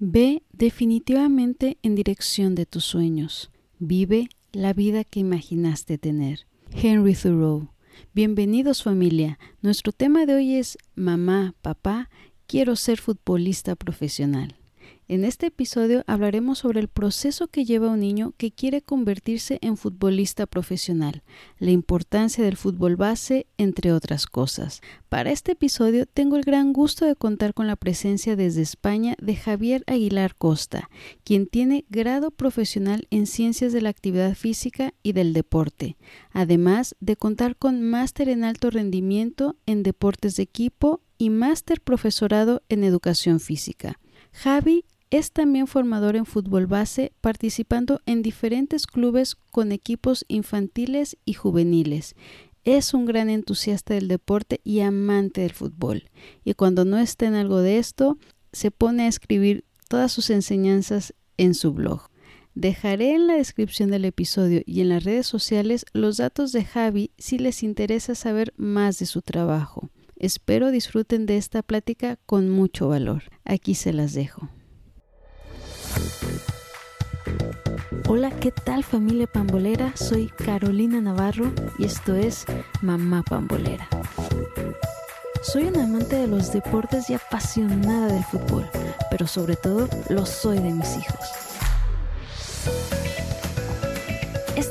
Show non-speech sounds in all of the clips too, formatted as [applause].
Ve definitivamente en dirección de tus sueños. Vive la vida que imaginaste tener. Henry Thoreau. Bienvenidos familia. Nuestro tema de hoy es Mamá, papá, quiero ser futbolista profesional. En este episodio hablaremos sobre el proceso que lleva un niño que quiere convertirse en futbolista profesional, la importancia del fútbol base, entre otras cosas. Para este episodio tengo el gran gusto de contar con la presencia desde España de Javier Aguilar Costa, quien tiene grado profesional en Ciencias de la Actividad Física y del Deporte, además de contar con máster en alto rendimiento en deportes de equipo y máster profesorado en educación física. Javi es también formador en fútbol base, participando en diferentes clubes con equipos infantiles y juveniles. Es un gran entusiasta del deporte y amante del fútbol. Y cuando no está en algo de esto, se pone a escribir todas sus enseñanzas en su blog. Dejaré en la descripción del episodio y en las redes sociales los datos de Javi si les interesa saber más de su trabajo. Espero disfruten de esta plática con mucho valor. Aquí se las dejo. Hola, ¿qué tal familia pambolera? Soy Carolina Navarro y esto es Mamá Pambolera. Soy una amante de los deportes y apasionada del fútbol, pero sobre todo lo soy de mis hijos.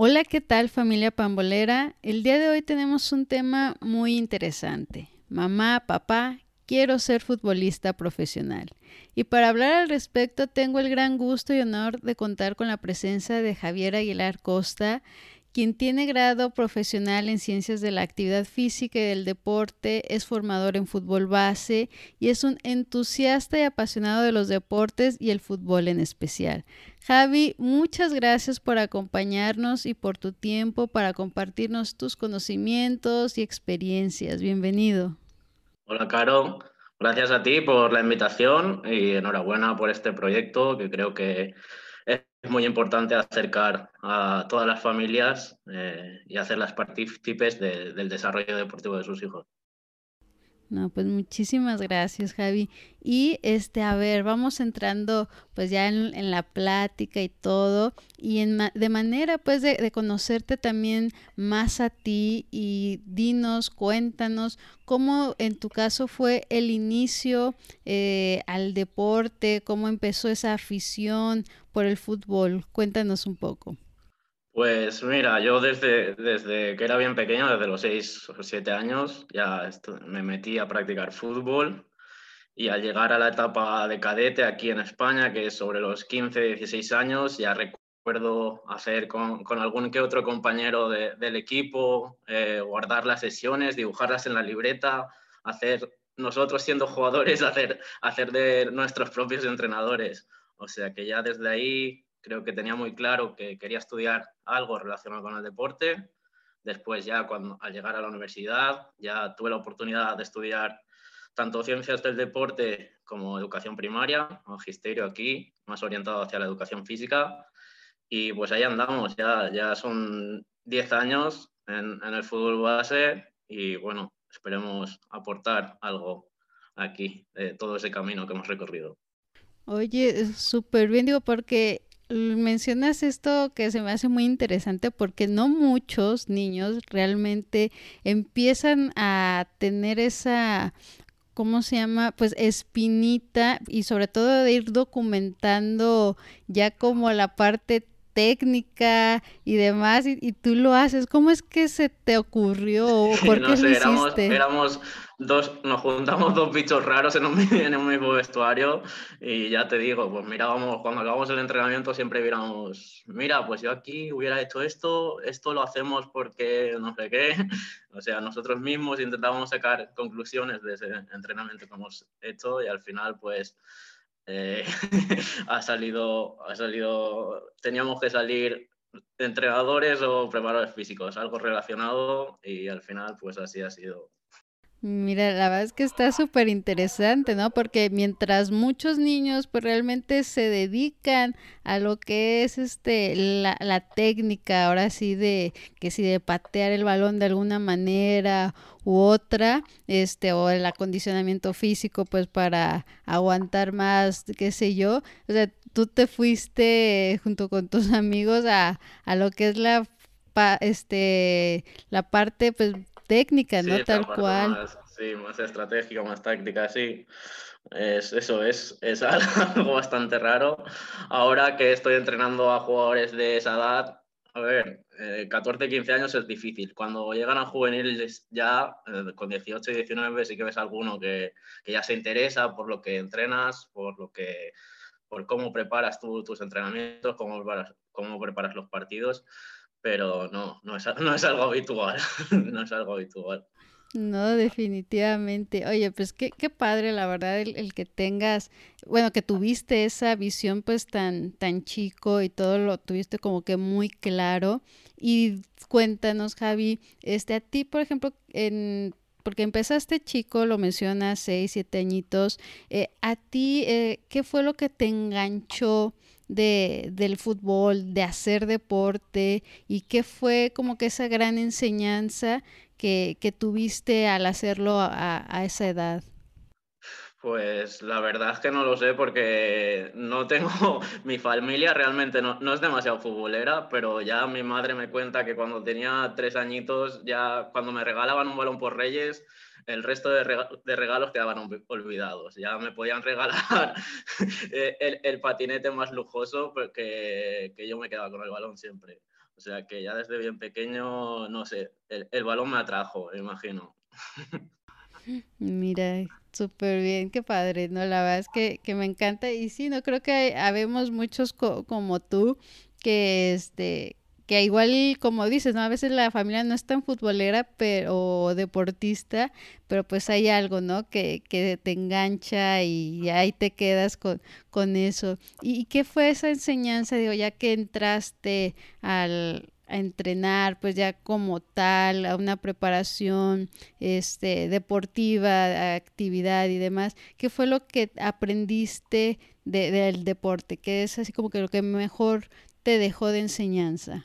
Hola, ¿qué tal familia pambolera? El día de hoy tenemos un tema muy interesante. Mamá, papá, quiero ser futbolista profesional. Y para hablar al respecto tengo el gran gusto y honor de contar con la presencia de Javier Aguilar Costa, quien tiene grado profesional en ciencias de la actividad física y del deporte, es formador en fútbol base y es un entusiasta y apasionado de los deportes y el fútbol en especial. Javi, muchas gracias por acompañarnos y por tu tiempo para compartirnos tus conocimientos y experiencias. Bienvenido. Hola, Caro. Gracias a ti por la invitación y enhorabuena por este proyecto que creo que es muy importante acercar a todas las familias eh, y hacerlas partícipes del desarrollo deportivo de sus hijos. No, pues muchísimas gracias, Javi. Y este, a ver, vamos entrando pues ya en, la plática y todo, y en de manera pues de, conocerte también más a ti y dinos, cuéntanos cómo en tu caso fue el inicio eh, al deporte, cómo empezó esa afición por el fútbol. Cuéntanos un poco. Pues mira, yo desde, desde que era bien pequeño, desde los 6 o 7 años, ya me metí a practicar fútbol y al llegar a la etapa de cadete aquí en España, que es sobre los 15, 16 años, ya recuerdo hacer con, con algún que otro compañero del equipo, eh, guardar las sesiones, dibujarlas en la libreta, hacer nosotros siendo jugadores, [laughs] hacer, hacer de nuestros propios entrenadores. O sea que ya desde ahí creo que tenía muy claro que quería estudiar algo relacionado con el deporte. Después ya cuando, al llegar a la universidad ya tuve la oportunidad de estudiar tanto ciencias del deporte como educación primaria, magisterio aquí, más orientado hacia la educación física. Y pues ahí andamos, ya, ya son 10 años en, en el fútbol base y bueno, esperemos aportar algo aquí de todo ese camino que hemos recorrido. Oye, súper bien, digo, porque mencionas esto que se me hace muy interesante porque no muchos niños realmente empiezan a tener esa ¿cómo se llama? Pues espinita y sobre todo de ir documentando ya como la parte técnica y demás, y, tú lo haces. ¿Cómo es que se te ocurrió? [laughs] ¿Por qué lo hiciste? Éramos, dos, nos juntamos dos bichos raros en un, [laughs] en un mismo vestuario y ya te digo, pues mirábamos, cuando acabamos el entrenamiento siempre viéramos, mira, pues yo aquí hubiera hecho esto, esto lo hacemos porque no sé qué. [laughs] O sea, nosotros mismos intentábamos sacar conclusiones de ese entrenamiento que hemos hecho y al final pues eh, [laughs] ha, salido, ha salido, teníamos que salir entrenadores o preparadores físicos, algo relacionado y al final pues así ha sido. Mira, la verdad es que está súper interesante, ¿no? Porque mientras muchos niños pues realmente se dedican a lo que es este la, la técnica, ahora sí de que si de patear el balón de alguna manera u otra, este, o el acondicionamiento físico, pues para aguantar más, qué sé yo. O sea, tú te fuiste junto con tus [laughs] amigos a, a lo que es la este la parte pues técnica, ¿no? Tal cual. Más, sí, más estratégica, más táctica, sí. Es, eso es, es [laughs] algo bastante raro. Ahora que estoy entrenando a jugadores de esa edad, a ver, 14, eh, 15 años es difícil. Cuando llegan a juveniles ya, eh, con 18 y 19, sí que ves alguno que, que, ya se interesa por lo que entrenas, por lo que por cómo preparas tú, tus entrenamientos, cómo preparas, cómo preparas los partidos pero no, no es, [laughs] no es algo habitual, [laughs] no es algo habitual. No, definitivamente. Oye, pues qué, qué padre, la verdad, el, el, que tengas, bueno, que tuviste esa visión pues tan, tan chico y todo lo tuviste como que muy claro. Y cuéntanos, Javi, este, a ti, por ejemplo, en porque empezaste chico, lo mencionas, seis, siete añitos, eh, a ti, eh, ¿qué fue lo que te enganchó de, del fútbol, de hacer deporte y qué fue como que esa gran enseñanza que, que tuviste al hacerlo a, a, esa edad? Pues la verdad es que no lo sé porque no tengo, [laughs] mi familia realmente no, no, es demasiado futbolera, pero ya mi madre me cuenta que cuando tenía tres añitos, ya cuando me regalaban un balón por Reyes, el resto de, regalos quedaban olvidados. Ya me podían [laughs] regalar el, el, patinete más lujoso porque que yo me quedaba con el balón siempre. O sea que ya desde bien pequeño, no sé, el, el balón me atrajo, imagino. Mira, súper bien, qué padre, ¿no? La verdad es que, que, me encanta y sí, no creo que habemos muchos co como tú que este que igual como dices, ¿no? A veces la familia no es tan futbolera pero, o deportista, pero pues hay algo, ¿no? Que, que te engancha y ahí te quedas con, con eso. ¿Y, qué fue esa enseñanza, digo, ya que entraste al, a entrenar, pues ya como tal, a una preparación este, deportiva, actividad y demás, ¿qué fue lo que aprendiste de, del deporte? ¿Qué es así como que lo que mejor te dejó de enseñanza?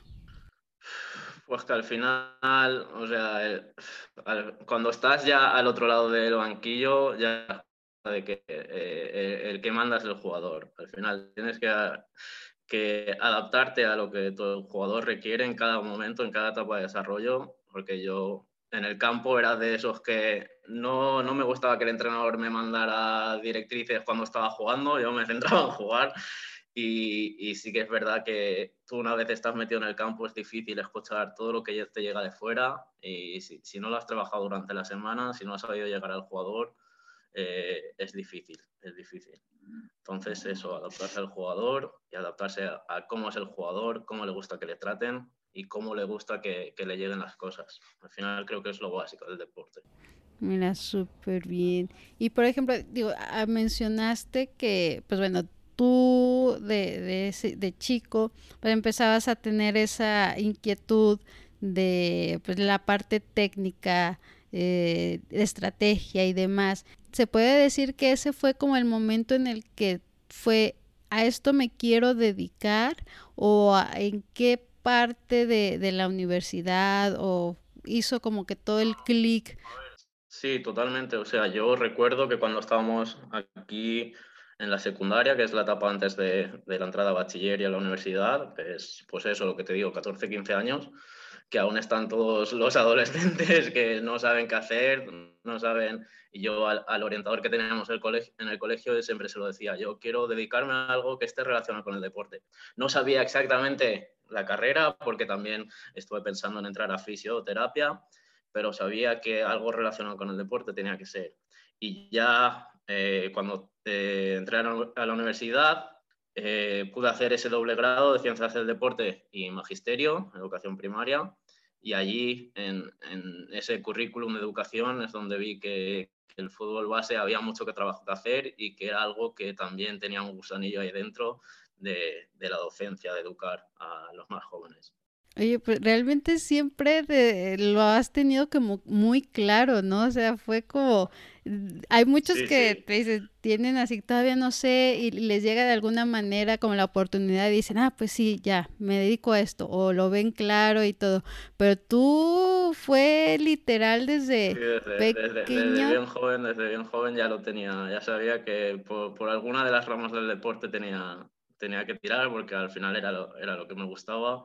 Pues que al final, o sea, cuando estás ya al otro lado del banquillo, ya de que eh, el que manda es el jugador. Al final tienes que, que adaptarte a lo que tu jugador requiere en cada momento, en cada etapa de desarrollo, porque yo en el campo era de esos que no, no, me gustaba que el entrenador me mandara directrices cuando estaba jugando, yo me centraba en jugar y, sí que es verdad que tú una vez estás metido en el campo es difícil escuchar todo lo que te llega de fuera y si, si no lo has trabajado durante la semana, si no has sabido llegar al jugador, eh, es difícil, es difícil. Entonces eso, adaptarse al jugador y adaptarse a, cómo es el jugador, cómo le gusta que le traten y cómo le gusta que, que le lleguen las cosas. Al final creo que es lo básico del deporte. Mira, súper bien. Y por ejemplo, digo, ah, mencionaste que, pues bueno, tú de, de, de chico pues empezabas a tener esa inquietud de pues, la parte técnica, eh, estrategia y demás. ¿Se puede decir que ese fue como el momento en el que fue a esto me quiero dedicar o en qué parte de, de la universidad o hizo como que todo el clic? Sí, totalmente. O sea, yo recuerdo que cuando estábamos aquí en la secundaria, que es la etapa antes de, de, la entrada a bachiller y a la universidad, que es pues eso, lo que te digo, 14, 15 años, que aún están todos [laughs] los adolescentes que no saben qué hacer, no saben, y yo al, al orientador que teníamos el colegio, en el colegio siempre se lo decía, yo quiero dedicarme a algo que esté relacionado con el deporte. No sabía exactamente la carrera, porque también estuve pensando en entrar a fisioterapia, pero sabía que algo relacionado con el deporte tenía que ser. Y ya eh, cuando eh, entré a la, universidad, eh, pude hacer ese doble grado de Ciencias del Deporte y Magisterio, Educación Primaria, y allí en, ese currículum de educación es donde vi que, el fútbol base había mucho que trabajo que hacer y que era algo que también tenía un gusanillo ahí dentro de, de la docencia, de educar a los más jóvenes. Oye, pues realmente siempre lo has tenido como muy claro, ¿no? O sea, fue como, mm, hay muchos que te dicen, tienen así, todavía no sé, y les llega de alguna manera como la oportunidad y dicen, ah, pues sí, ya, me dedico a esto, o lo ven claro y todo. Pero tú fue literal desde, desde, pequeño. bien joven, desde bien joven ya lo tenía, ya sabía que por, por alguna de las ramas del deporte tenía, tenía que tirar, porque al final era lo, era lo que me gustaba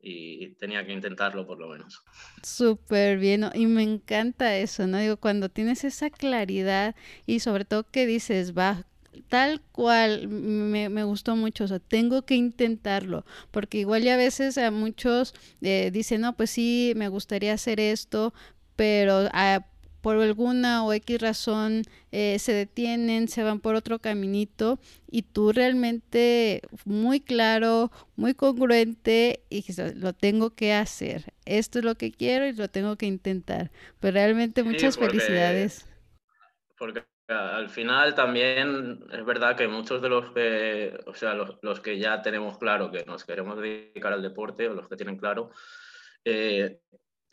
y tenía que intentarlo por lo menos. Súper bien, y me encanta eso, ¿no? Digo, cuando tienes esa claridad y sobre todo que dices, va, tal cual, me, me, gustó mucho, o sea, tengo que intentarlo, porque igual ya a veces a muchos eh, dicen, no, pues sí, me gustaría hacer esto, pero... a por alguna o X razón eh, se detienen, se van por otro caminito y tú realmente muy claro, muy congruente y lo tengo que hacer. Esto es lo que quiero y lo tengo que intentar. Pero realmente muchas felicidades. Porque al final también es verdad que muchos de los que, o sea, los, los que ya tenemos claro que nos queremos dedicar al deporte o los que tienen claro, eh,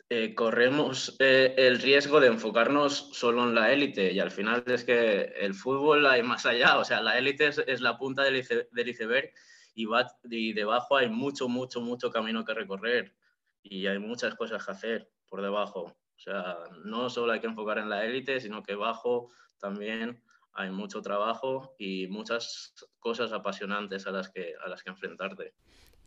eh, corremos eh, el riesgo de enfocarnos solo en la élite y al final es que el fútbol hay más allá, o sea, la élite es, la punta del, iceberg y, va, y debajo hay mucho, mucho, mucho camino que recorrer y hay muchas cosas que hacer por debajo. O sea, no solo hay que enfocar en la élite, sino que bajo también hay mucho trabajo y muchas cosas apasionantes a las que, a las que enfrentarte.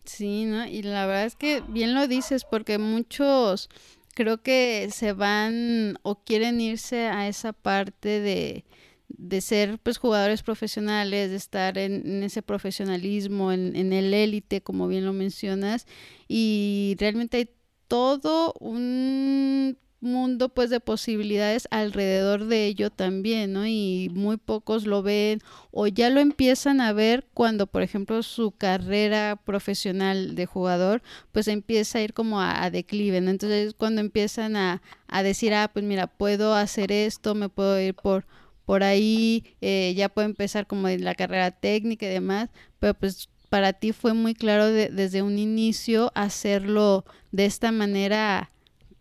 Sí, ¿no? Y la verdad es que bien lo dices, porque muchos creo que se van o quieren irse a esa parte de, de ser pues jugadores profesionales, de estar en, ese profesionalismo, en, en el élite, como bien lo mencionas, y realmente hay todo un mundo pues de posibilidades alrededor de ello también, ¿no? Y muy pocos lo ven o ya lo empiezan a ver cuando, por ejemplo, su carrera profesional de jugador pues empieza a ir como a, declive. Entonces cuando empiezan a, a, decir, ah, pues mira, puedo hacer esto, me puedo ir por por ahí, eh, ya puedo empezar como en la carrera técnica y demás, pero pues para ti fue muy claro desde un inicio hacerlo de esta manera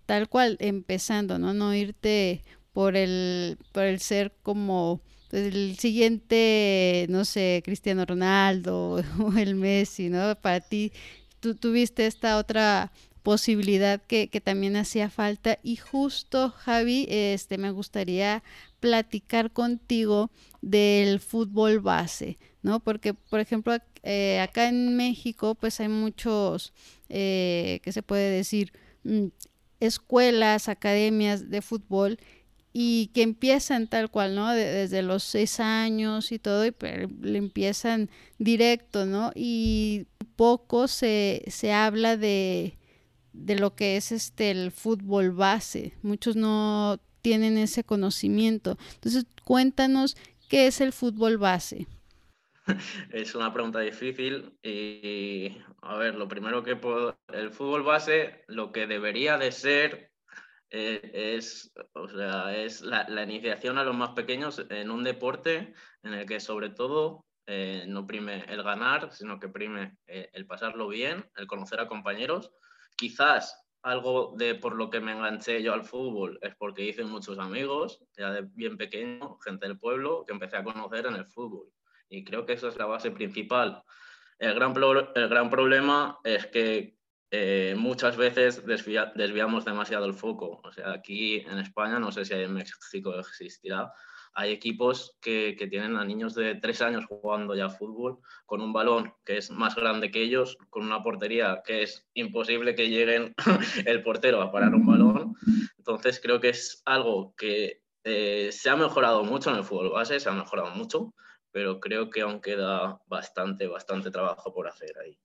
tal cual, empezando, ¿no? No irte por el, por el ser como pues, el siguiente, no sé, Cristiano Ronaldo [laughs] o el Messi, ¿no? Para ti, tú tuviste esta otra posibilidad que, que también hacía falta y justo Javi este me gustaría platicar contigo del fútbol base no porque por ejemplo eh, acá en México pues hay muchos eh, que se puede decir mm, escuelas, academias de fútbol y que empiezan tal cual, ¿no? desde los seis años y todo, y le empiezan directo, ¿no? Y poco se, se habla de, de lo que es este el fútbol base. Muchos no tienen ese conocimiento. Entonces, cuéntanos qué es el fútbol base. [laughs] Es una pregunta difícil y, a ver, lo primero que puedo, el fútbol base, lo que debería de ser eh, es, o sea, es la, iniciación a los más pequeños en un deporte en el que sobre todo eh, no prime el ganar, sino que prime eh, el pasarlo bien, el conocer a compañeros. Quizás algo de por lo que me enganché yo al fútbol es porque hice muchos amigos, ya de bien pequeño, gente del pueblo, que empecé a conocer en el fútbol. Y creo que esa es la base principal. El gran, el gran problema es que eh, muchas veces desviamos demasiado el foco. O sea, aquí en España, no sé si en México existirá, hay equipos que, que, tienen a niños de tres años jugando ya fútbol con un balón que es más grande que ellos, con una portería que es imposible que lleguen [laughs] el portero a parar un balón. Entonces creo que es algo que eh, se ha mejorado mucho en el fútbol base, se ha mejorado mucho, pero creo que aún queda bastante, bastante trabajo por hacer ahí.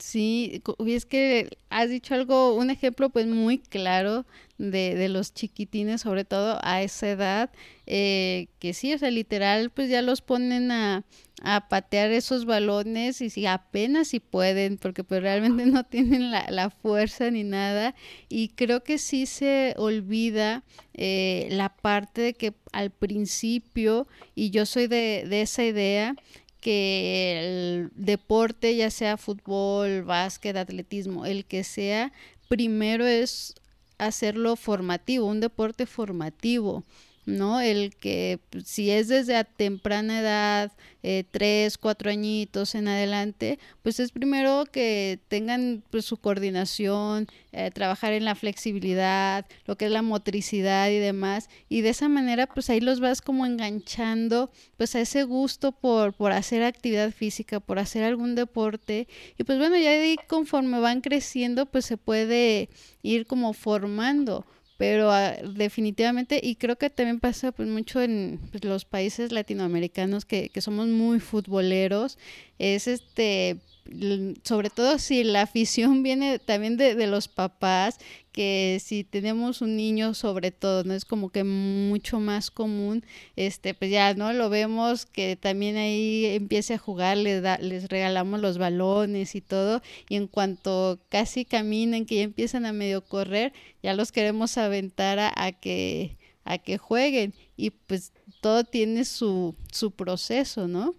Sí, y es que has dicho algo, un ejemplo pues muy claro de, de los chiquitines, sobre todo a esa edad, eh, que sí, o sea, literal, pues ya los ponen a, a patear esos balones y si apenas si pueden, porque pues realmente no tienen la, la, fuerza ni nada. Y creo que sí se olvida eh, la parte de que al principio, y yo soy de, de esa idea, que el deporte, ya sea fútbol, básquet, atletismo, el que sea, primero es hacerlo formativo, un deporte formativo. ¿No? El que pues, si es desde a temprana edad, eh, tres, cuatro añitos en adelante, pues es primero que tengan pues, su coordinación, eh, trabajar en la flexibilidad, lo que es la motricidad y demás, y de esa manera pues ahí los vas como enganchando pues a ese gusto por, por hacer actividad física, por hacer algún deporte, y pues bueno, ya ahí conforme van creciendo pues se puede ir como formando pero ah, definitivamente, y creo que también pasa pues, mucho en pues, los países latinoamericanos que, que somos muy futboleros, es este sobre todo si la afición viene también de, de, los papás, que si tenemos un niño sobre todo, ¿no? Es como que mucho más común, este, pues ya, ¿no? Lo vemos que también ahí empiece a jugar, les, da, les regalamos los balones y todo, y en cuanto casi caminen, que ya empiezan a medio correr, ya los queremos aventar a, a que a que jueguen y pues todo tiene su, su proceso, ¿no?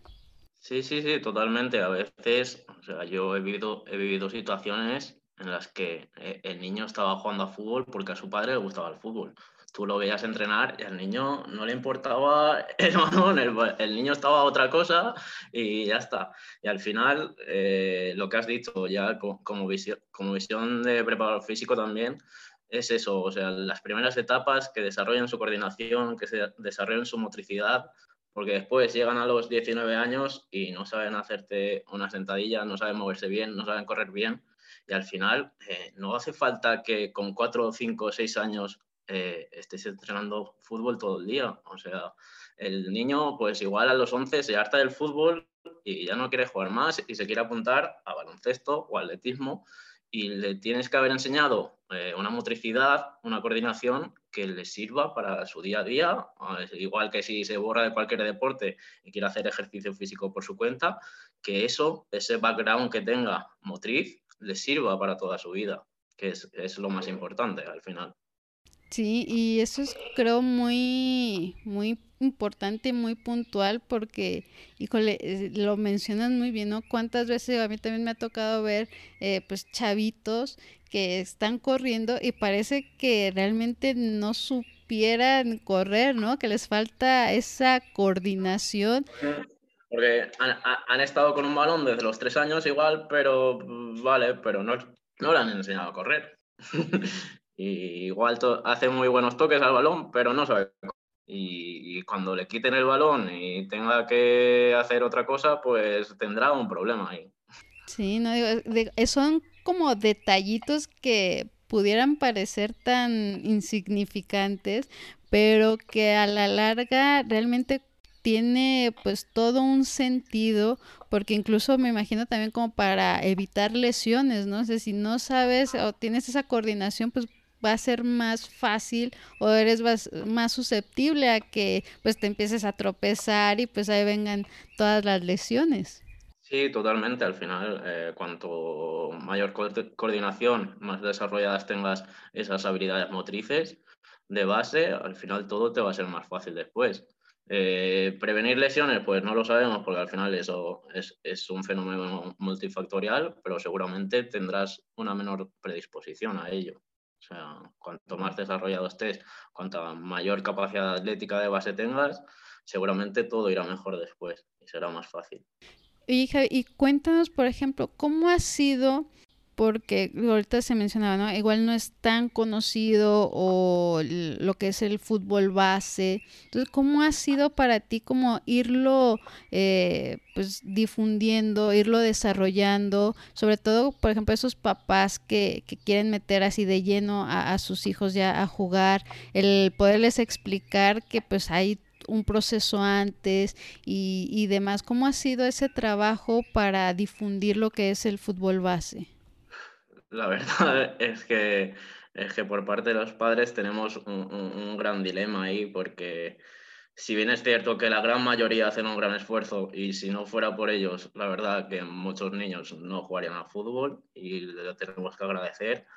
Sí, sí, sí, totalmente. A veces, o sea, yo he vivido, he vivido situaciones en las que eh, el niño estaba jugando a fútbol porque a su padre le gustaba el fútbol. Tú lo veías entrenar y al niño no le importaba [laughs] el balón, el, niño estaba otra cosa y ya está. Y al final, eh, lo que has dicho ya como, visión, como visión de preparador físico también, es eso, o sea, las primeras etapas que desarrollen su coordinación, que se desarrollen su motricidad, porque después llegan a los 19 años y no saben hacerte una sentadilla, no saben moverse bien, no saben correr bien. Y al final eh, no hace falta que con 4, 5, 6 años eh, estés entrenando fútbol todo el día. O sea, el niño pues igual a los 11 se harta del fútbol y ya no quiere jugar más y se quiere apuntar a baloncesto o atletismo y le tienes que haber enseñado eh, una motricidad, una coordinación que le sirva para su día a día, igual que si se borra de cualquier deporte y quiere hacer ejercicio físico por su cuenta, que eso, ese background que tenga motriz, le sirva para toda su vida, que es, es lo más importante al final. Sí, y eso es creo muy, muy importante, muy puntual, porque, híjole, eh, lo mencionan muy bien, ¿no? Cuántas veces a mí también me ha tocado ver, eh, pues, chavitos que están corriendo y parece que realmente no supieran correr, ¿no? Que les falta esa coordinación. Porque han, han estado con un balón desde los tres años igual, pero vale, pero no, no le han enseñado a correr. [laughs] Y igual hace muy buenos toques al balón, pero no sabe. Y, cuando le quiten el balón y tenga que hacer otra cosa, pues tendrá un problema ahí. Sí, no digo, son como detallitos que pudieran parecer tan insignificantes, pero que a la larga realmente tiene pues todo un sentido, porque incluso me imagino también como para evitar lesiones, ¿no? sé si no sabes o tienes esa coordinación, pues va a ser más fácil o eres más, susceptible a que pues te empieces a tropezar y pues ahí vengan todas las lesiones. Sí, totalmente. Al final, eh, cuanto mayor coordinación, más desarrolladas tengas esas habilidades motrices de base, al final todo te va a ser más fácil después. Eh, prevenir lesiones, pues no lo sabemos porque al final eso es, es, un fenómeno multifactorial, pero seguramente tendrás una menor predisposición a ello. O sea, cuanto más desarrollado estés, cuanta mayor capacidad atlética de base tengas, seguramente todo irá mejor después y será más fácil. Y, y cuéntanos, por ejemplo, ¿cómo ha sido porque ahorita se mencionaba, ¿no? Igual no es tan conocido o lo que es el fútbol base. Entonces, ¿cómo ha sido para ti como irlo eh, pues difundiendo, irlo desarrollando? Sobre todo, por ejemplo, esos papás que, que quieren meter así de lleno a, a sus hijos ya a jugar, el poderles explicar que pues hay un proceso antes y, y demás. ¿Cómo ha sido ese trabajo para difundir lo que es el fútbol base? La verdad [laughs] es que, es que por parte de los padres tenemos un, gran dilema ahí, porque si bien es cierto que la gran mayoría hacen un gran esfuerzo y si no fuera por ellos, la verdad que muchos niños no jugarían al fútbol y le tenemos que agradecer.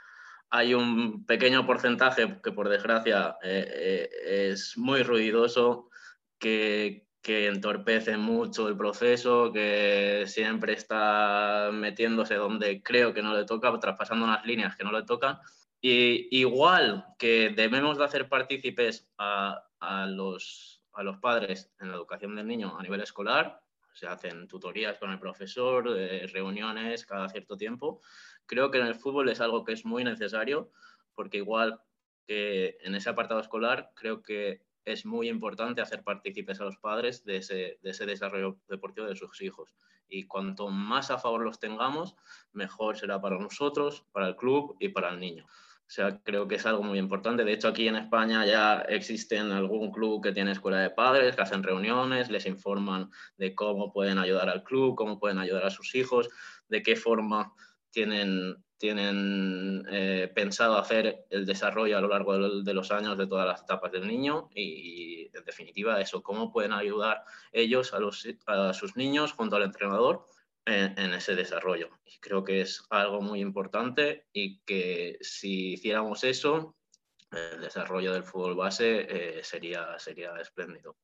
Hay un pequeño porcentaje que por desgracia eh, eh, es muy ruidoso, que, que entorpece mucho el proceso, que siempre está metiéndose donde creo que no le toca, traspasando unas líneas que no le tocan. Y igual que debemos de hacer partícipes a, a, los, a los padres en la educación del niño a nivel escolar, se hacen tutorías con el profesor, eh, reuniones cada cierto tiempo. Creo que en el fútbol es algo que es muy necesario porque igual que en ese apartado escolar, creo que es muy importante hacer partícipes a los padres de ese, de ese desarrollo deportivo de sus hijos. Y cuanto más a favor los tengamos, mejor será para nosotros, para el club y para el niño. O sea, creo que es algo muy importante. De hecho, aquí en España ya existen algún club que tiene escuela de padres, que hacen reuniones, les informan de cómo pueden ayudar al club, cómo pueden ayudar a sus hijos, de qué forma tienen, tienen eh, pensado hacer el desarrollo a lo largo de, los años de todas las etapas del niño y, en definitiva eso, cómo pueden ayudar ellos a, los, a sus niños junto al entrenador en, ese desarrollo. Y creo que es algo muy importante y que si hiciéramos eso, el desarrollo del fútbol base eh, sería, sería espléndido.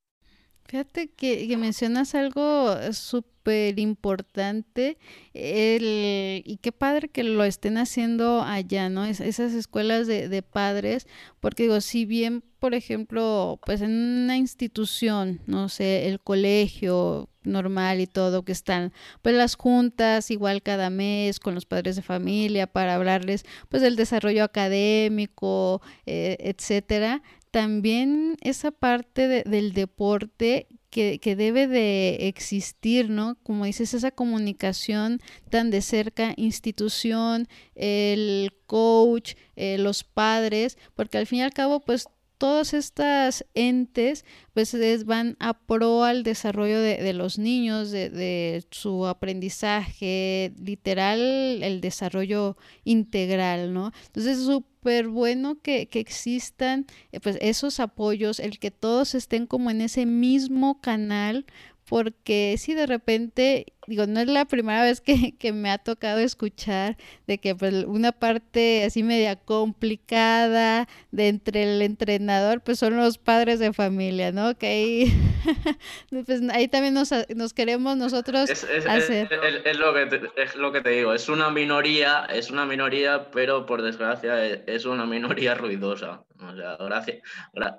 Fíjate que, mencionas algo súper importante y qué padre que lo estén haciendo allá, ¿no? esas escuelas de, de, padres, porque digo, si bien, por ejemplo, pues en una institución, no sé, el colegio normal y todo que están, pues las juntas igual cada mes con los padres de familia para hablarles pues del desarrollo académico, eh, etcétera también esa parte del deporte que, que, debe de existir, ¿no? Como dices, esa comunicación tan de cerca, institución, el coach, eh, los padres, porque al fin y al cabo, pues todas estas entes pues van a pro al desarrollo de, los niños, de, su aprendizaje, literal, el desarrollo integral, ¿no? Entonces es súper bueno que, que existan eh, pues esos apoyos, el que todos estén como en ese mismo canal porque si de repente, digo, no es la primera vez que, que me ha tocado escuchar de que pues, una parte así media complicada de entre el entrenador, pues son los padres de familia, ¿no? Que ahí, [laughs] pues, ahí también nos, nos, queremos nosotros hacer. Es, lo que te, es lo que te digo, es una minoría, es una minoría, pero por desgracia es una minoría [laughs] ruidosa. O sea, gracias,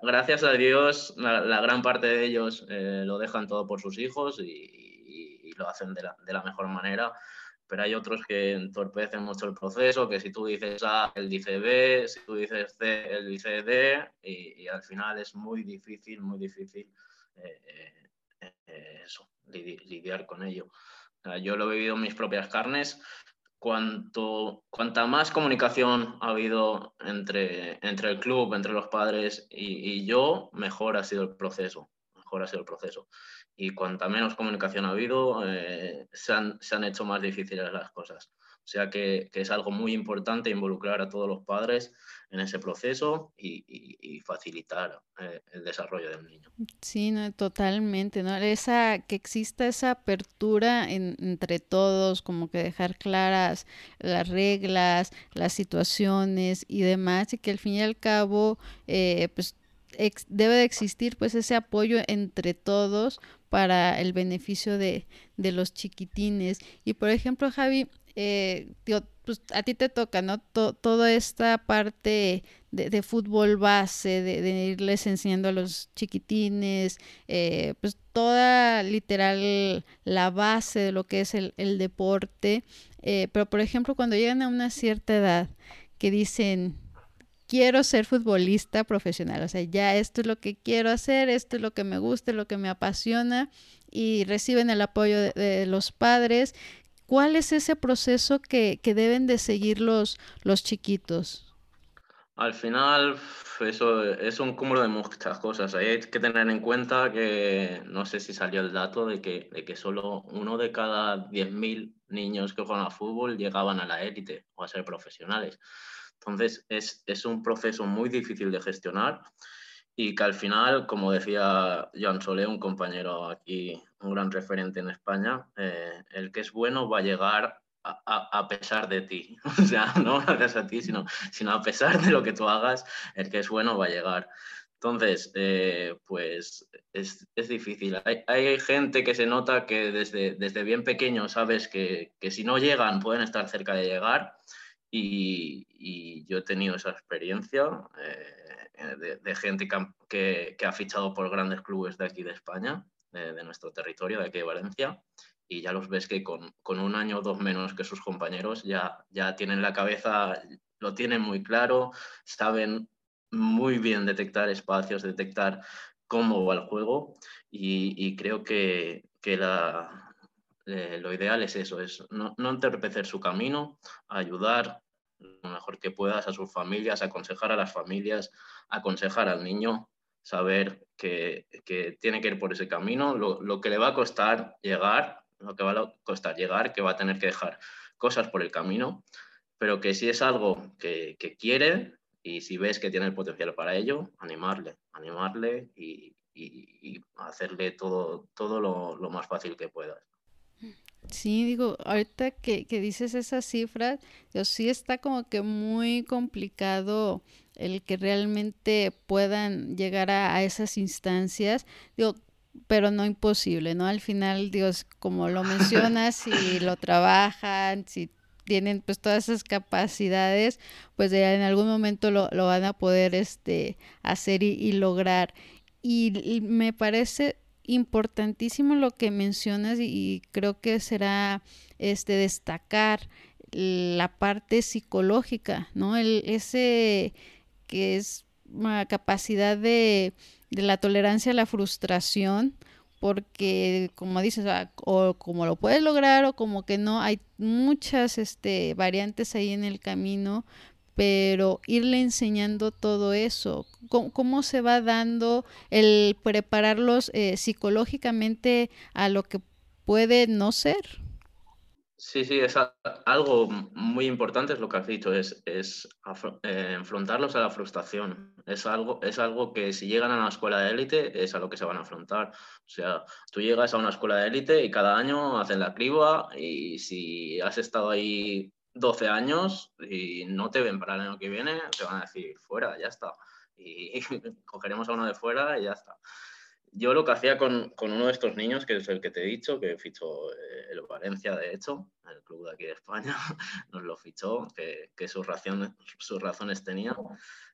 gracias a Dios, la, gran parte de ellos eh, lo dejan todo por sus hijos y, lo hacen de la, mejor manera. Pero hay otros que entorpecen mucho el proceso, que si tú dices A, él dice B, si tú dices C, él dice D, y, al final es muy difícil, muy difícil eh, eh, eso, lidiar con ello. yo lo he vivido en mis propias carnes cuanto, cuanta más comunicación ha habido entre, entre el club, entre los padres y, yo, mejor ha sido el proceso. Mejor ha sido el proceso. Y cuanta menos comunicación ha habido, eh, se, han, se han hecho más difíciles las cosas. O sea que, que, es algo muy importante involucrar a todos los padres en ese proceso y, y, facilitar eh, el desarrollo del niño. Sí, no, totalmente, ¿no? Esa, que exista esa apertura entre todos, como que dejar claras las reglas, las situaciones y demás, y que al fin y al cabo, eh, pues debe de existir pues ese apoyo entre todos para el beneficio de, de los chiquitines. Y por ejemplo, Javi, eh, pues a ti te toca, ¿no? toda esta parte de, fútbol base, de, irles enseñando a los chiquitines, eh, pues toda literal la base de lo que es el, deporte. Eh, pero por ejemplo, cuando llegan a una cierta edad que dicen, quiero ser futbolista profesional, o sea, ya esto es lo que quiero hacer, esto es lo que me gusta, lo que me apasiona y reciben el apoyo de los padres ¿Cuál es ese proceso que, deben de seguir los, chiquitos? Al final, eso es un cúmulo de muchas cosas. Hay que tener en cuenta que, no sé si salió el dato de que, de que solo uno de cada 10.000 niños que juegan a fútbol llegaban a la élite o a ser profesionales. Entonces, es, es un proceso muy difícil de gestionar y que al final, como decía Joan Solé, un compañero aquí, un gran referente en España, eh, el que es bueno va a llegar a, pesar de ti. [laughs] O sea, no [laughs] gracias a ti, sino, sino a pesar de lo que tú hagas, el que es bueno va a llegar. Entonces, eh, pues es, difícil. Hay, gente que se nota que desde, desde bien pequeño sabes que, si no llegan pueden estar cerca de llegar y, yo he tenido esa experiencia eh, de, gente que, ha fichado por grandes clubes de aquí de España, de, nuestro territorio, de aquí de Valencia, y ya los ves que con, un año o dos menos que sus compañeros ya, ya tienen la cabeza, lo tienen muy claro, saben muy bien detectar espacios, detectar cómo va el juego y, creo que, la, eh, lo ideal es eso, es no, no entorpecer su camino, ayudar lo mejor que puedas a sus familias, aconsejar a las familias, aconsejar al niño, saber que, tiene que ir por ese camino, lo, que le va a costar llegar, lo que va a costar llegar, que va a tener que dejar cosas por el camino, pero que si es algo que, que quiere, y si ves que tiene el potencial para ello, animarle, animarle y, hacerle todo, todo lo, más fácil que puedas. Sí, digo, ahorita que, dices esas cifras, yo sí está como que muy complicado el que realmente puedan llegar a, a esas instancias. Digo, pero no imposible, ¿no? Al final, Dios, como lo [laughs] mencionas, si lo trabajan, si tienen pues todas esas capacidades, pues en algún momento lo, van a poder este, hacer y, lograr. Y, me parece importantísimo lo que mencionas y, creo que será este destacar la parte psicológica, ¿no? El, ese que es una capacidad de, de la tolerancia a la frustración, porque como dices, ah, o como lo puedes lograr o como que no, hay muchas este, variantes ahí en el camino, pero irle enseñando todo eso, cómo, se va dando el prepararlos eh, psicológicamente a lo que puede no ser. Sí, sí, es algo muy importante, es lo que has dicho, es, es eh, enfrentarlos a la frustración. Es algo, es algo que si llegan a una escuela de élite es a lo que se van a afrontar. O sea, tú llegas a una escuela de élite y cada año hacen la criba y si has estado ahí 12 años y no te ven para el año que viene, te van a decir fuera, ya está. Y [laughs] cogeremos a uno de fuera y ya está yo lo que hacía con, uno de estos niños, que es el que te he dicho, que fichó eh, el Valencia, de hecho, el club de aquí de España, [laughs] nos lo fichó, que, sus, razones, tenía.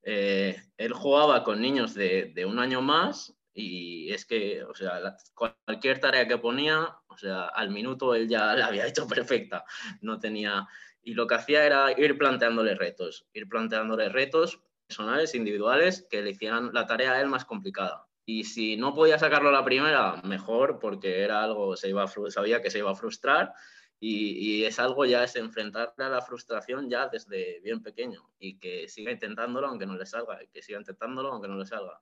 Eh, él jugaba con niños de, un año más y es que, o sea, cualquier tarea que ponía, o sea, al minuto él ya [laughs] la había hecho perfecta. No tenía... Y lo que hacía era ir planteándole retos, ir planteándole retos personales, individuales, que le hicieran la tarea a él más complicada y si no podía sacarlo a la primera, mejor, porque era algo, se iba sabía que se iba a frustrar. Y, es algo ya, es enfrentarle a la frustración ya desde bien pequeño y que siga intentándolo aunque no le salga, y que siga intentándolo aunque no le salga.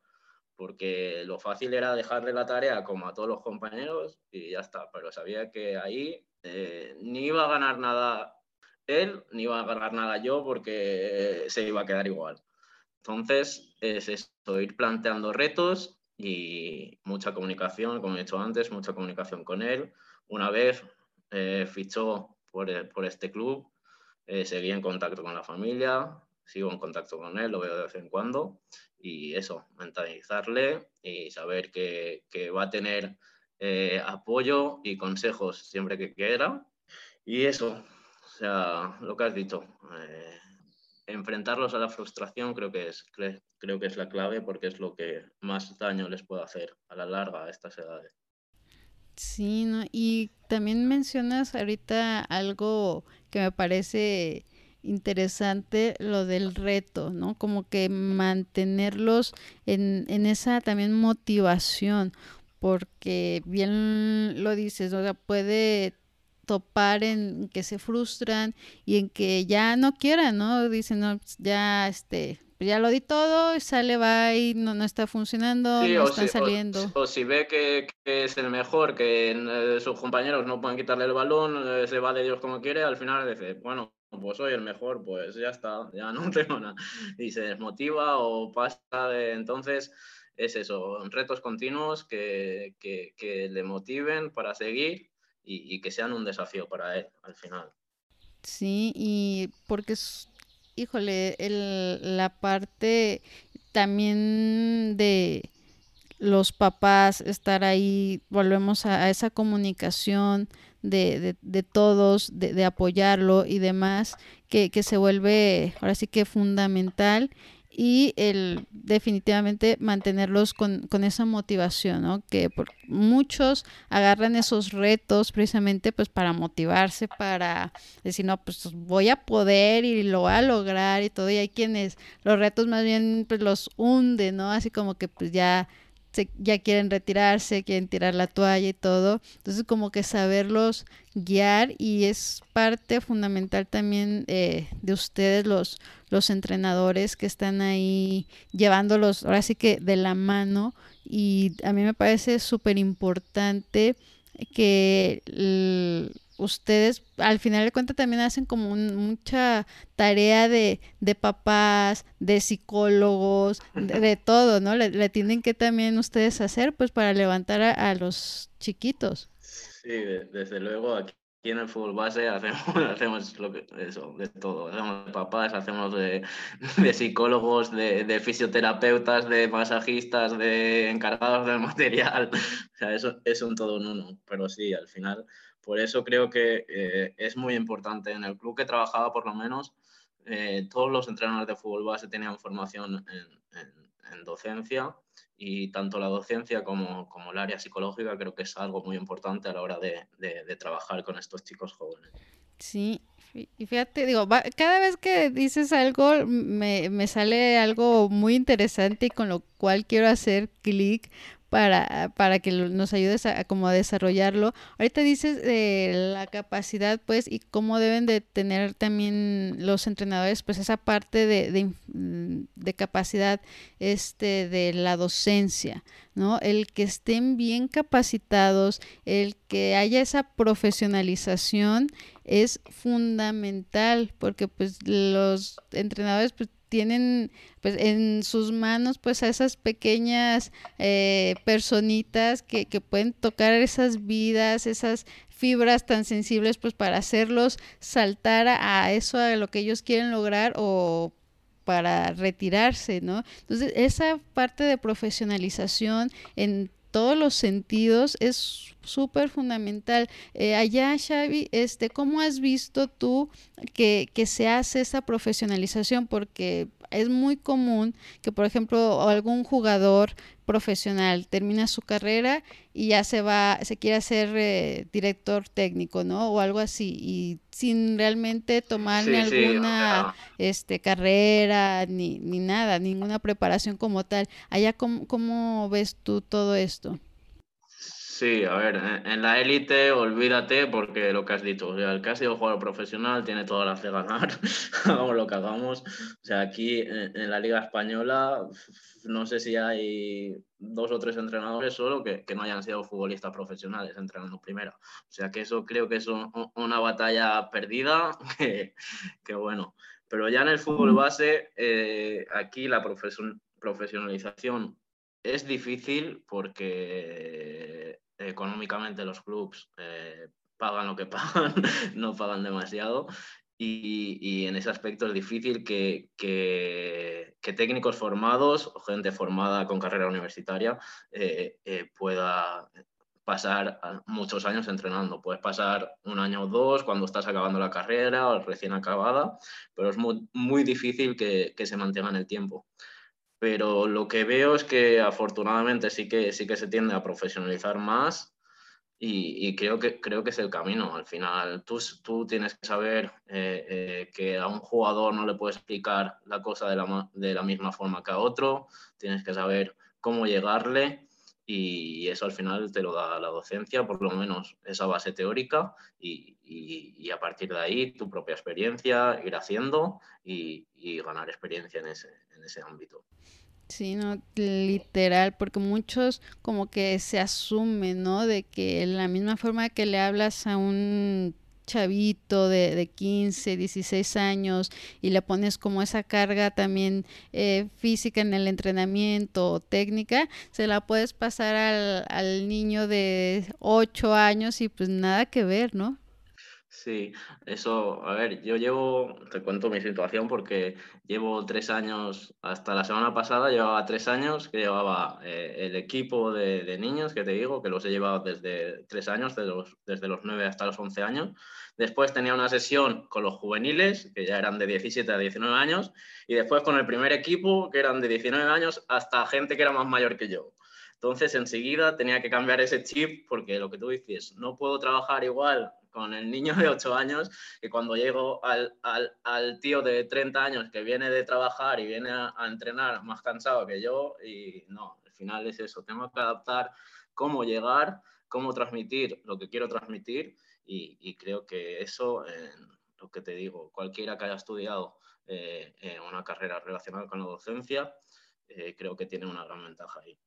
Porque lo fácil era dejarle la tarea como a todos los compañeros y ya está, pero sabía que ahí eh, ni iba a ganar nada él, ni iba a ganar nada yo porque se iba a quedar igual. Entonces, es esto, ir planteando retos y mucha comunicación, como he dicho antes, mucha comunicación con él. Una vez eh, fichó por, eh, por, este club, eh, seguí en contacto con la familia, sigo en contacto con él, lo veo de vez en cuando y eso, mentalizarle y saber que, que va a tener apoyo y consejos siempre que quiera. Y eso, sea, lo que has dicho, enfrentarlos a la frustración creo que es, creo que es la clave porque es lo que más daño les puede hacer a la larga a estas edades. Sí, ¿no? y también mencionas ahorita algo que me parece interesante, lo del reto, ¿no? Como que mantenerlos en, en esa también motivación, porque bien lo dices, o sea, puede topar en que se frustran y en que ya no quieran, ¿no? Dicen, no, pues, ya, este, ya lo di todo, sale, va y no, no está funcionando, no están saliendo. O, si ve que, es el mejor, que eh, sus compañeros no pueden quitarle el balón, eh, se va de Dios como quiere, al final dice, bueno, pues soy el mejor, pues ya está, ya no [laughs] tengo nada. Y se desmotiva o pasa de... Entonces, es eso, retos continuos que, que, que le motiven para seguir y, que sean un desafío para él al final. Sí, y porque, híjole, el, la parte también de los papás estar ahí, volvemos a, esa comunicación de, de, todos, de, de, apoyarlo y demás, que, que se vuelve ahora sí que fundamental y el definitivamente mantenerlos con, con esa motivación, ¿no? Que por, muchos agarran esos retos precisamente pues para motivarse, para decir, no, pues voy a poder y lo voy a lograr y todo, y hay quienes los retos más bien pues los hunden, ¿no? Así como que pues ya ya quieren retirarse, quieren tirar la toalla y todo. Entonces como que saberlos guiar y es parte fundamental también eh, de ustedes los, los entrenadores que están ahí llevándolos ahora sí que de la mano y a mí me parece súper importante que ustedes al final de cuentas también hacen como mucha tarea de, de, papás, de psicólogos, de, todo, ¿no? Le, tienen que también ustedes hacer pues para levantar a, los chiquitos. Sí, desde luego aquí en el fútbol base [laughs] hacemos, hacemos lo que, eso, de todo. Hacemos de papás, hacemos de, [laughs] de psicólogos, de, de, fisioterapeutas, de masajistas, de encargados del [laughs] material. O sea, eso es un todo en uno. Pero sí, al final por eso creo que eh, es muy importante. En el club que trabajaba, por lo menos, eh, todos los entrenadores de fútbol base tenían formación en, docencia y tanto la docencia como, como, el área psicológica creo que es algo muy importante a la hora de, de, trabajar con estos chicos jóvenes. Sí, y fíjate, digo, cada vez que dices algo me, me, sale algo muy interesante y con lo cual quiero hacer clic para, para que nos ayudes a, como a desarrollarlo. Ahorita dices de la capacidad, pues, y cómo deben de tener también los entrenadores, pues, esa parte de, de, de capacidad este, de la docencia, ¿no? El que estén bien capacitados, el que haya esa profesionalización es fundamental porque pues los entrenadores pues tienen pues en sus manos pues a esas pequeñas eh, personitas que, que pueden tocar esas vidas, esas fibras tan sensibles pues para hacerlos saltar a eso a lo que ellos quieren lograr o para retirarse, ¿no? Entonces, esa parte de profesionalización en todos los sentidos es súper fundamental. Eh, allá, Xavi, este, ¿cómo has visto tú que, que se hace esa profesionalización? Porque es muy común que, por ejemplo, algún jugador profesional termina su carrera y ya se va, se quiere hacer eh, director técnico, ¿no? O algo así, y sin realmente tomar ni alguna este, carrera ni, ni nada, ninguna preparación como tal. Allá, ¿cómo, cómo ves tú todo esto? Sí, a ver, en la élite olvídate porque lo que has dicho, el que ha sido jugador profesional tiene todas las de ganar, [laughs] hagamos lo que hagamos. O sea, aquí en, la Liga Española no sé si hay dos o tres entrenadores solo que, que, no hayan sido futbolistas profesionales entrenando primero. O sea, que eso creo que es una batalla perdida, [laughs] que, bueno. Pero ya en el fútbol base, eh, aquí la profesionalización es difícil porque económicamente los clubes eh, pagan lo que [laughs] pagan, no pagan demasiado. Y, en ese aspecto es difícil que, que, técnicos formados o gente formada con carrera universitaria eh, eh, pueda pasar muchos años entrenando. Puedes pasar un año o dos cuando estás acabando la carrera o recién acabada, pero es muy, muy difícil que, que se mantenga en el tiempo pero lo que veo es que afortunadamente sí que, sí que se tiende a profesionalizar más y, creo, que, creo que es el camino. Al final, tú, tú tienes que saber eh, eh, que a un jugador no le puedes explicar la cosa de la, de la misma forma que a otro, tienes que saber cómo llegarle y eso al final te lo da la docencia, por lo menos esa base teórica y, y, a partir de ahí tu propia experiencia, ir haciendo y, y ganar experiencia en ese, en ese ámbito. Sí, no, literal, porque muchos como que se asumen, ¿no? De que la misma forma que le hablas a un chavito de, de 15, 16 años y le pones como esa carga también eh, física en el entrenamiento técnica, se la puedes pasar al, al niño de 8 años y pues nada que ver, ¿no? Sí, eso, a ver, yo llevo, te cuento mi situación porque llevo tres años, hasta la semana pasada llevaba tres años que llevaba eh, el equipo de, niños, que te digo, que los he llevado desde tres años, desde los, desde los nueve hasta los once años. Después tenía una sesión con los juveniles, que ya eran de 17 a 19 años, y después con el primer equipo, que eran de 19 años, hasta gente que era más mayor que yo. Entonces, enseguida tenía que cambiar ese chip porque lo que tú dices, no puedo trabajar igual con el niño de 8 años que cuando llego al, tío de 30 años que viene de trabajar y viene a, entrenar más cansado que yo y no, al final es eso, tengo que adaptar cómo llegar, cómo transmitir lo que quiero transmitir y, creo que eso, lo que te digo, cualquiera que haya estudiado eh, una carrera relacionada con la docencia, eh, creo que tiene una gran ventaja ahí.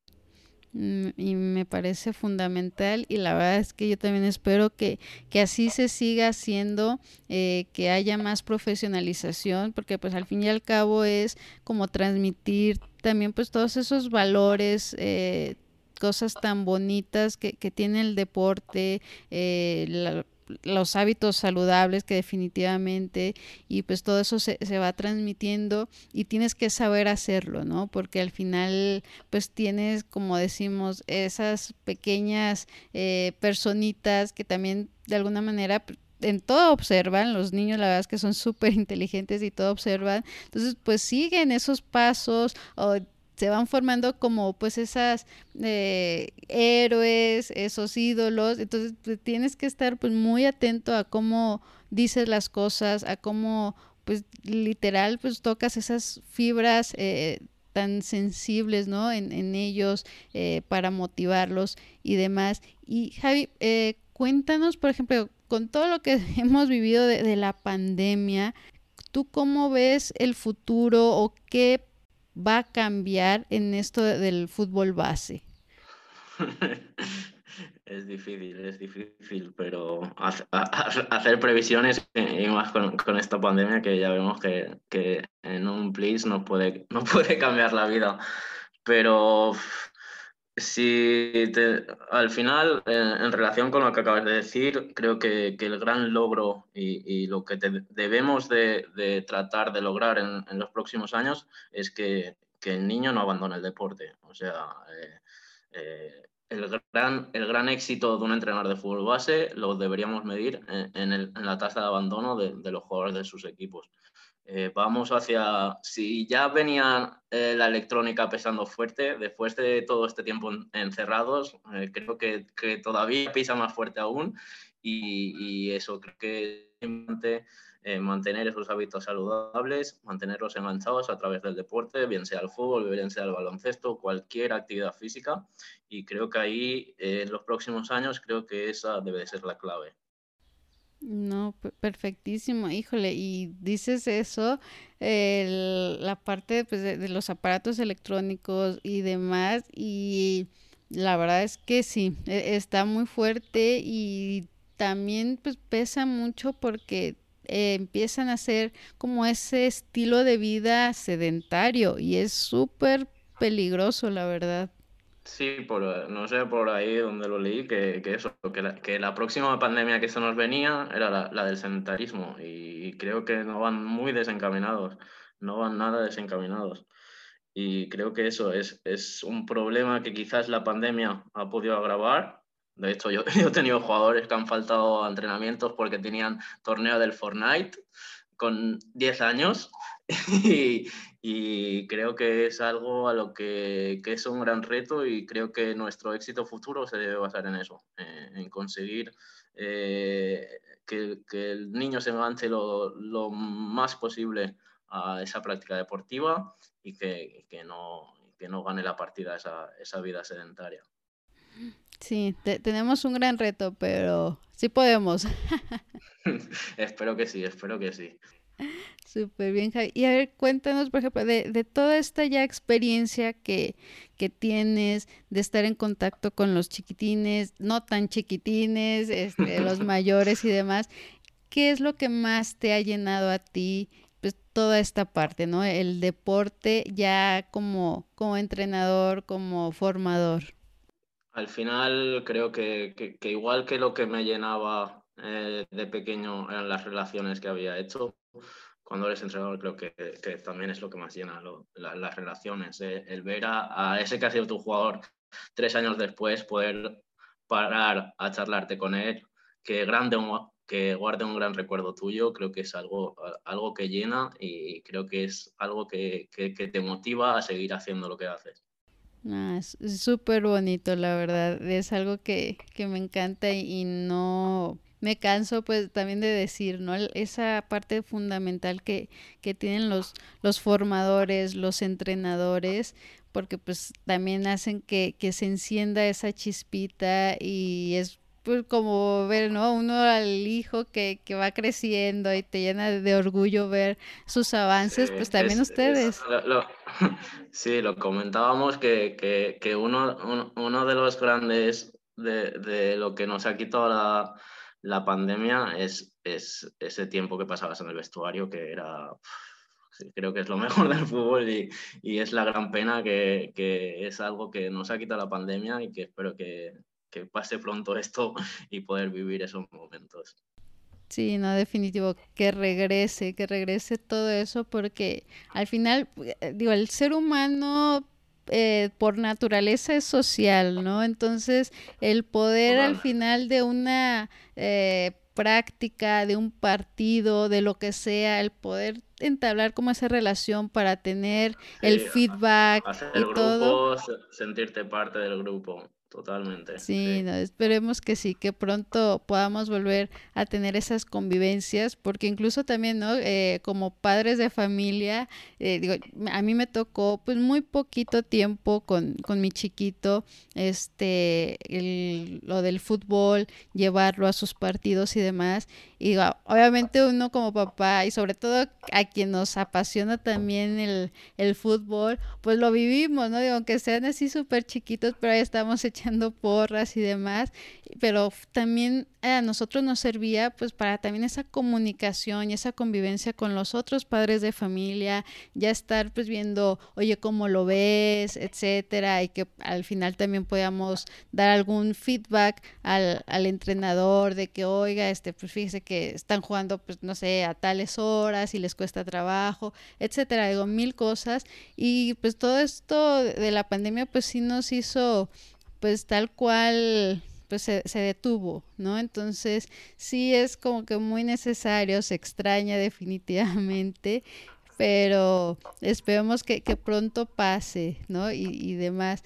Mm, y me parece fundamental y la verdad es que yo también espero que, que así se siga haciendo, eh, que haya más profesionalización, porque pues al fin y al cabo es como transmitir también pues todos esos valores, eh, cosas tan bonitas que, que tiene el deporte, eh, la, los hábitos saludables que definitivamente y pues todo eso se, se, va transmitiendo y tienes que saber hacerlo, ¿no? Porque al final pues tienes, como decimos, esas pequeñas eh, personitas que también de alguna manera en todo observan, los niños la verdad es que son [laughs] súper inteligentes y todo observan, entonces pues siguen esos pasos o se van formando como pues esas eh, héroes, esos ídolos, entonces pues, tienes que estar pues muy atento a cómo dices las cosas, a cómo pues literal pues tocas esas fibras eh, tan sensibles, ¿no? En, en ellos eh, para motivarlos y demás. Y Javi, cuéntanos, por ejemplo, con todo lo que [laughs] hemos vivido de, de la pandemia, ¿tú cómo ves el futuro o qué va a cambiar en esto del fútbol base? [laughs] Es difícil, es difícil, pero hacer previsiones y más con, esta pandemia que ya vemos que, en un please no puede, [laughs] no puede cambiar la vida. Pero si al final, en, relación con lo que acabas de decir, creo que, el gran logro y, lo que debemos de, tratar de lograr en, los próximos años es que, el niño no abandone el deporte. O sea, eh, eh, el, gran, el gran éxito de un entrenador de fútbol base lo deberíamos medir en, la tasa de abandono de los jugadores de sus equipos. Eh, vamos hacia, si ya venía eh, la electrónica pesando fuerte, después de todo este tiempo encerrados, eh, creo que, que, todavía pisa más fuerte aún y, eso creo que es importante mantener esos hábitos saludables, mantenerlos enganchados a través del deporte, bien sea el fútbol, bien sea el baloncesto, cualquier actividad física y creo que ahí en los próximos años creo que esa debe ser la clave. No, perfectísimo, híjole, y dices eso, la parte pues, de, los aparatos electrónicos y demás, y la verdad es que sí, e, está muy fuerte y también pues pesa mucho porque empiezan a ser como ese estilo de vida sedentario y es súper peligroso, la verdad. Sí, no sé por ahí donde lo leí, que, que eso, que la, próxima pandemia que se nos venía era la, del sedentarismo y, creo que no van muy desencaminados, no van nada desencaminados. Y creo que eso es, es un problema que quizás la pandemia ha podido agravar. De hecho, yo, [laughs] yo he tenido jugadores que han faltado a entrenamientos porque tenían torneo del Fortnite con 10 años [laughs] y, y creo que es algo a lo que, que, es un gran reto y creo que nuestro éxito futuro se debe basar en eso, eh, en conseguir eh, que, que, el niño se enganche lo, lo, más posible a esa práctica deportiva y que, que, no, que no gane la partida esa, esa vida sedentaria. Sí, tenemos un gran reto, pero sí podemos. [laughs] espero que sí, espero que sí. Súper bien, Javi. Y a ver, cuéntanos, por ejemplo, de, de toda esta ya experiencia que, que, tienes de estar en contacto con los chiquitines, no tan chiquitines, este, [laughs] los mayores y demás, ¿qué es lo que más te ha llenado a ti? Pues toda esta parte, ¿no? El deporte ya como, como entrenador, como formador. Al final creo que, que, que igual que lo que me llenaba eh, de pequeño en las relaciones que había hecho. Cuando eres entrenador creo que, que también es lo que más llena las relaciones, eh, el ver a, a, ese que ha sido tu jugador tres años después, poder parar a charlarte con él, que, grande, que guarde un gran recuerdo tuyo, creo que es algo, algo que llena y creo que es algo que, que, que te motiva a seguir haciendo lo que haces. Ah, es súper bonito, la verdad. Es algo que, que me encanta y, no me canso pues también de decir, ¿no? Esa parte fundamental que, que tienen los, los formadores, los entrenadores, porque pues también hacen que, que se encienda esa chispita y es pues como ver, ¿no? Uno al hijo que, que va creciendo y te llena de orgullo ver sus avances, pues también ustedes. [laughs] sí, lo comentábamos que, que, que uno, uno, de los grandes de, de, lo que nos ha quitado la, la pandemia es, es, ese tiempo que pasabas en el vestuario, que era creo que es lo [laughs] mejor del fútbol y, y es la gran pena que, que, es algo que nos ha quitado la pandemia y que espero que, que pase pronto esto [laughs] y poder vivir esos momentos. Sí, no, definitivo, que regrese, que regrese todo eso, porque al final, eh, digo, el ser humano eh, por naturaleza es social, ¿no? Entonces, el poder al final de una eh, práctica, de un partido, de lo que sea, el poder entablar como esa relación para tener el feedback hacer el grupo, sentirte parte del grupo. Totalmente. Sí, esperemos que sí, que pronto podamos volver a tener esas convivencias, porque incluso también, ¿no? Eh, como padres de familia, eh, digo, a mí me tocó pues muy poquito tiempo con, con mi chiquito, este, el, lo del fútbol, llevarlo a sus partidos y demás. Y obviamente uno como papá y sobre todo a quien nos apasiona también el, el fútbol, pues lo vivimos, ¿no? Digo, aunque sean así súper chiquitos, pero ahí estamos porras y demás, pero también a nosotros nos servía pues para también esa comunicación y esa convivencia con los otros padres de familia, ya estar pues viendo, oye, cómo lo ves, etcétera, y que al final también podamos dar algún feedback al, al entrenador de que, oiga, este, pues fíjese que están jugando, pues no sé, a tales horas y les cuesta trabajo, etcétera, digo, mil cosas, y pues todo esto de la pandemia pues sí nos hizo pues tal cual pues se, detuvo, ¿no? Entonces sí es como que muy necesario, se extraña definitivamente, pero esperemos que, que pronto pase, ¿no? Y, y demás.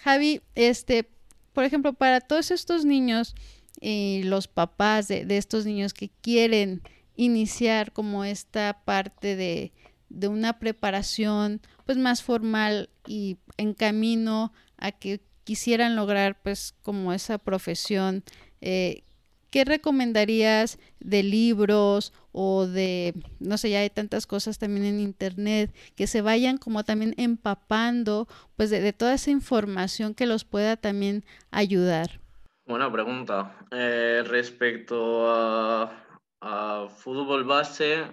Javi, este, por ejemplo, para todos estos niños y los papás de, de estos niños que quieren iniciar como esta parte de, de una preparación pues más formal y en camino a que quisieran lograr pues como esa profesión, eh, ¿qué recomendarías de libros o de, no sé, ya hay tantas cosas también en internet, que se vayan como también empapando pues de, toda esa información que los pueda también ayudar? Buena pregunta. Eh, respecto a, fútbol base,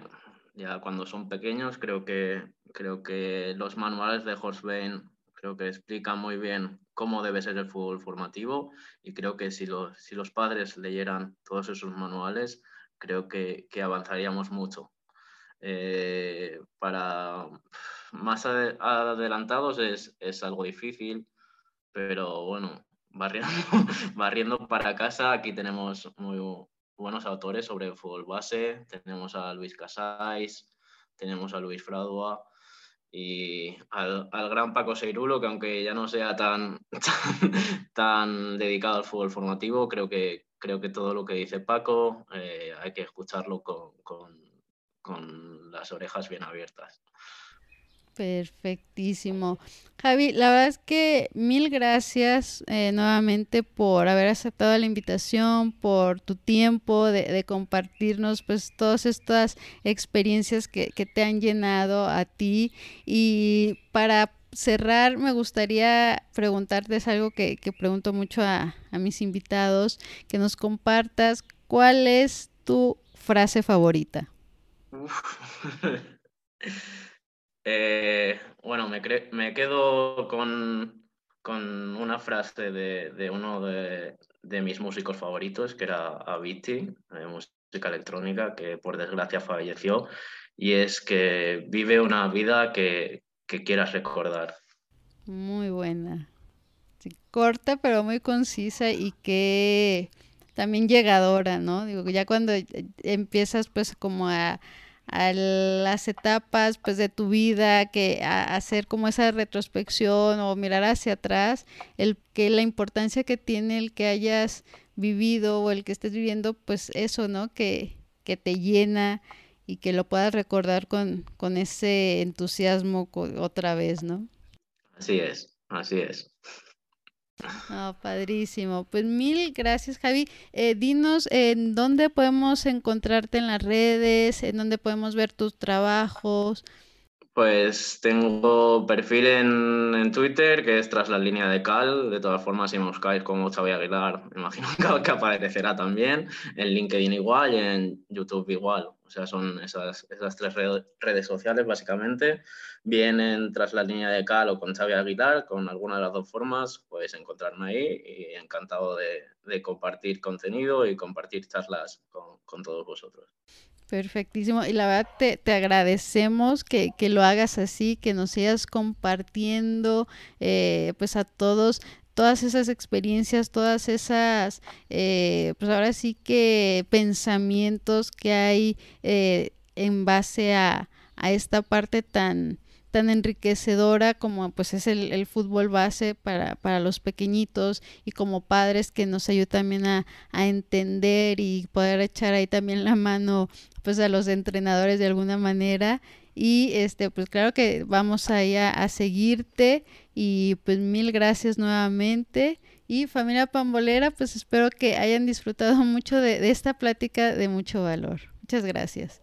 ya cuando son pequeños, creo que, creo que los manuales de Horsbein creo que explican muy bien cómo debe ser el fútbol formativo y creo que si, los, si los padres leyeran todos esos manuales, creo que, que avanzaríamos mucho. Eh, para más adelantados es, es, algo difícil, pero bueno, barriendo, [laughs] barriendo para casa, aquí tenemos muy buenos autores sobre fútbol base, tenemos a Luis Casais, tenemos a Luis Fradua, y al, al, gran Paco Seirulo, que aunque ya no sea tan, [laughs] tan, dedicado al fútbol formativo, creo que, creo que todo lo que dice Paco eh, hay que escucharlo con, con, con las orejas bien abiertas. Perfectísimo. Javi, la verdad es que mil gracias eh, nuevamente por haber aceptado la invitación, por tu tiempo de, compartirnos pues todas estas experiencias que, que, te han llenado a ti. Y para cerrar, me gustaría preguntarte es algo que, que pregunto mucho a, a mis invitados, que nos compartas cuál es tu frase favorita. [laughs] Eh, bueno, me, me, quedo con, con una frase de, uno de, mis músicos favoritos, que era Avicii, de música electrónica, que por desgracia falleció, y es que vive una vida que, quieras recordar. Muy buena. corta pero muy concisa y que también llegadora, ¿no? Digo, ya cuando empiezas pues como a a las etapas pues de tu vida, que hacer como esa retrospección o mirar hacia atrás, el que la importancia que tiene el que hayas vivido o el que estés viviendo, pues eso, ¿no? Que, que te llena y que lo puedas recordar con, con ese entusiasmo otra vez, ¿no? Así es, así es. Oh, padrísimo. Pues mil gracias, Javi. Eh, dinos en dónde podemos encontrarte en las redes, en dónde podemos ver tus trabajos. Pues tengo perfil en, Twitter que es tras la línea de Cal. De todas formas, si me buscáis como Xavi Aguilar, me imagino [laughs] que aparecerá también. En LinkedIn igual y en YouTube igual. O sea, son esas tres redes sociales básicamente. Vienen tras la línea de Cal o con Xavi Aguilar, con alguna de las dos formas, puedes encontrarme ahí y encantado de, compartir contenido y compartir charlas con, con todos vosotros. Perfectísimo. Y la verdad te, te agradecemos que, que, lo hagas así, que nos sigas compartiendo eh, pues a todos todas esas experiencias, todas esas, eh, pues ahora sí que pensamientos que hay eh, en base a, a esta parte tan, tan enriquecedora como pues es el, fútbol base para, para, los pequeñitos y como padres que nos ayuda también a, entender y poder echar ahí también la mano pues a los entrenadores de alguna manera. Y este pues claro que vamos ahí a, a seguirte y pues mil gracias nuevamente. Y familia pambolera pues espero que hayan disfrutado [laughs] mucho de esta plática de mucho valor. Muchas gracias